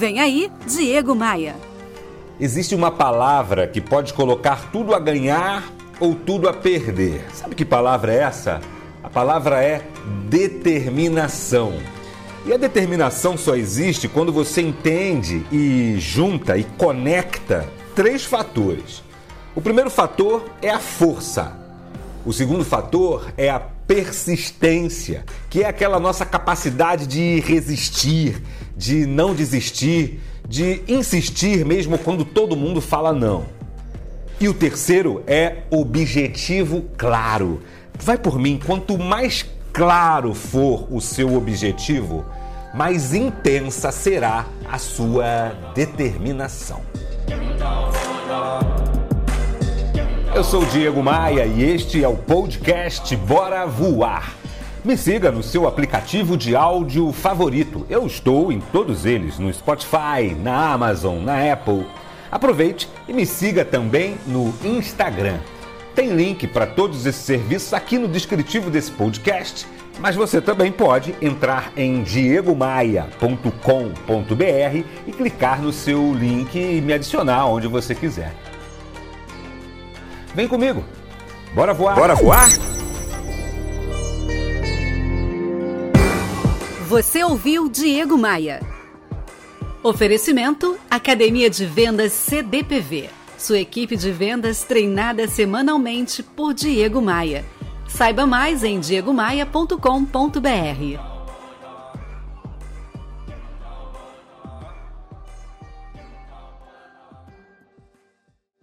Vem aí, Diego Maia. Existe uma palavra que pode colocar tudo a ganhar ou tudo a perder. Sabe que palavra é essa? A palavra é determinação. E a determinação só existe quando você entende e junta e conecta três fatores. O primeiro fator é a força. O segundo fator é a persistência, que é aquela nossa capacidade de resistir, de não desistir, de insistir mesmo quando todo mundo fala não. E o terceiro é objetivo claro. Vai por mim, quanto mais claro for o seu objetivo, mais intensa será a sua determinação. Eu sou Diego Maia e este é o podcast Bora Voar. Me siga no seu aplicativo de áudio favorito. Eu estou em todos eles, no Spotify, na Amazon, na Apple. Aproveite e me siga também no Instagram. Tem link para todos esses serviços aqui no descritivo desse podcast, mas você também pode entrar em diegomaia.com.br e clicar no seu link e me adicionar onde você quiser. Vem comigo. Bora voar. Bora voar? Você ouviu Diego Maia. Oferecimento Academia de Vendas CDPV. Sua equipe de vendas treinada semanalmente por Diego Maia. Saiba mais em diegomaia.com.br.